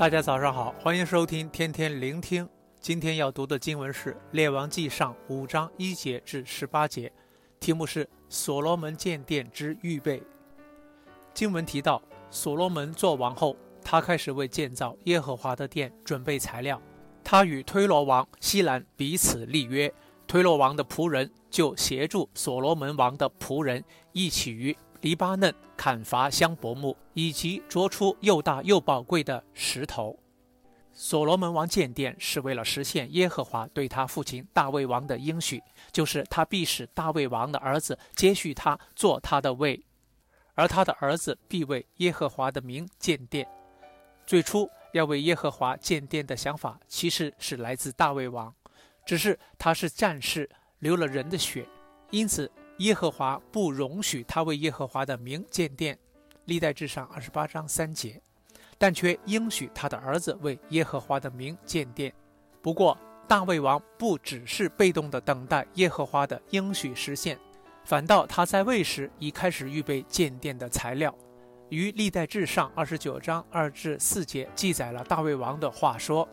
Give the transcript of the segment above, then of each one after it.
大家早上好，欢迎收听天天聆听。今天要读的经文是《列王纪上》五章一节至十八节，题目是“所罗门建殿之预备”。经文提到，所罗门做王后，他开始为建造耶和华的殿准备材料。他与推罗王希兰彼此立约，推罗王的仆人就协助所罗门王的仆人一起于黎巴嫩砍伐香柏木，以及凿出又大又宝贵的石头。所罗门王建殿是为了实现耶和华对他父亲大卫王的应许，就是他必使大卫王的儿子接续他做他的位，而他的儿子必为耶和华的名建殿。最初要为耶和华建殿的想法，其实是来自大卫王，只是他是战士，流了人的血，因此。耶和华不容许他为耶和华的名建殿，历代志上二十八章三节，但却应许他的儿子为耶和华的名建殿。不过，大卫王不只是被动地等待耶和华的应许实现，反倒他在位时已开始预备建殿的材料。于历代志上二十九章二至四节记载了大卫王的话说：“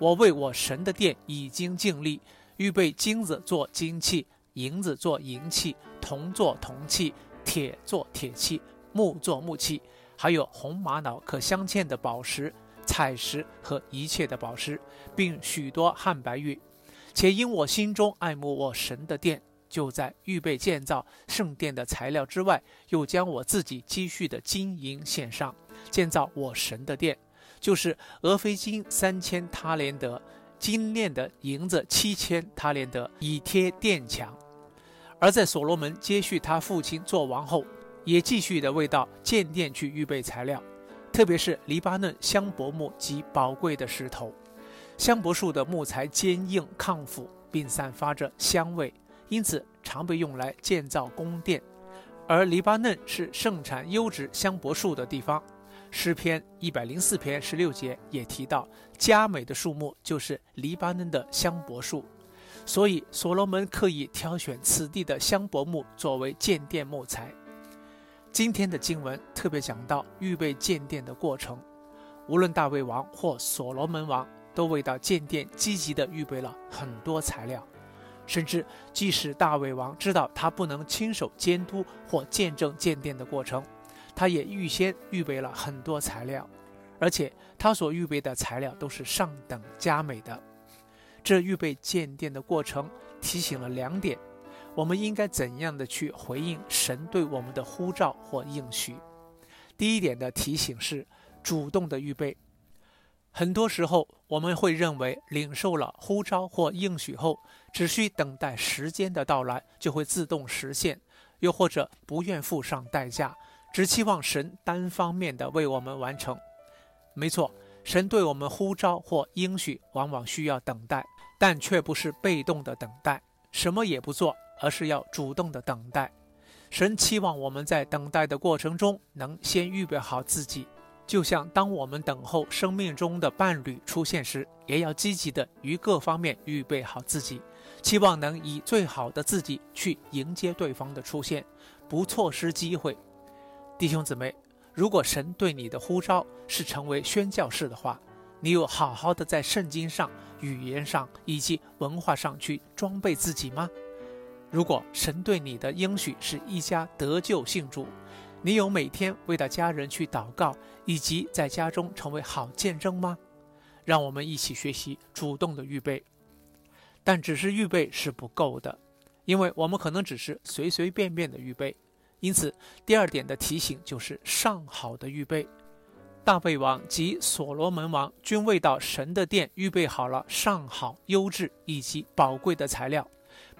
我为我神的殿已经尽力，预备金子做金器。”银子做银器，铜做铜器，铁做铁器，木做木器，还有红玛瑙可镶嵌的宝石、彩石和一切的宝石，并许多汉白玉。且因我心中爱慕我神的殿，就在预备建造圣殿的材料之外，又将我自己积蓄的金银献上，建造我神的殿，就是俄非金三千他连德。精炼的银子七千他连德，以贴殿墙。而在所罗门接续他父亲做王后，也继续的为到建殿去预备材料，特别是黎巴嫩香柏木及宝贵的石头。香柏树的木材坚硬抗腐，并散发着香味，因此常被用来建造宫殿。而黎巴嫩是盛产优质香柏树的地方。诗篇一百零四篇十六节也提到，佳美的树木就是黎巴嫩的香柏树，所以所罗门刻意挑选此地的香柏木作为建殿木材。今天的经文特别讲到预备建殿的过程，无论大卫王或所罗门王，都为到建殿积极地预备了很多材料，甚至即使大卫王知道他不能亲手监督或见证建殿的过程。他也预先预备了很多材料，而且他所预备的材料都是上等佳美的。这预备建殿的过程提醒了两点：我们应该怎样的去回应神对我们的呼召或应许。第一点的提醒是主动的预备。很多时候我们会认为领受了呼召或应许后，只需等待时间的到来就会自动实现，又或者不愿付上代价。只期望神单方面的为我们完成，没错，神对我们呼召或应许，往往需要等待，但却不是被动的等待，什么也不做，而是要主动的等待。神期望我们在等待的过程中，能先预备好自己，就像当我们等候生命中的伴侣出现时，也要积极的于各方面预备好自己，期望能以最好的自己去迎接对方的出现，不错失机会。弟兄姊妹，如果神对你的呼召是成为宣教士的话，你有好好的在圣经上、语言上以及文化上去装备自己吗？如果神对你的应许是一家得救信主，你有每天为他家人去祷告，以及在家中成为好见证吗？让我们一起学习主动的预备，但只是预备是不够的，因为我们可能只是随随便便的预备。因此，第二点的提醒就是上好的预备。大卫王及所罗门王均为到神的殿预备好了上好、优质以及宝贵的材料，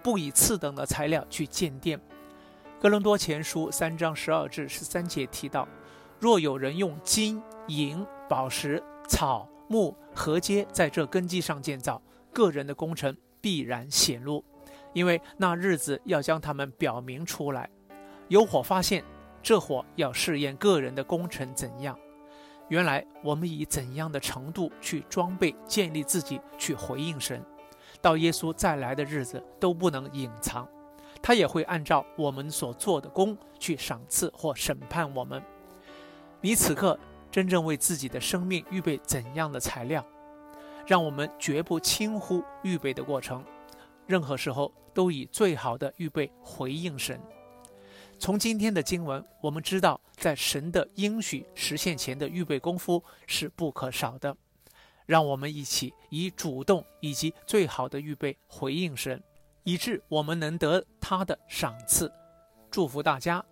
不以次等的材料去建殿。哥林多前书三章十二至十三节提到：若有人用金银、宝石、草木河街在这根基上建造，个人的工程必然显露，因为那日子要将他们表明出来。有火发现，这火要试验个人的工程怎样。原来我们以怎样的程度去装备建立自己，去回应神，到耶稣再来的日子都不能隐藏，他也会按照我们所做的工去赏赐或审判我们。你此刻真正为自己的生命预备怎样的材料，让我们绝不轻忽预备的过程，任何时候都以最好的预备回应神。从今天的经文，我们知道，在神的应许实现前的预备功夫是不可少的。让我们一起以主动以及最好的预备回应神，以致我们能得他的赏赐。祝福大家。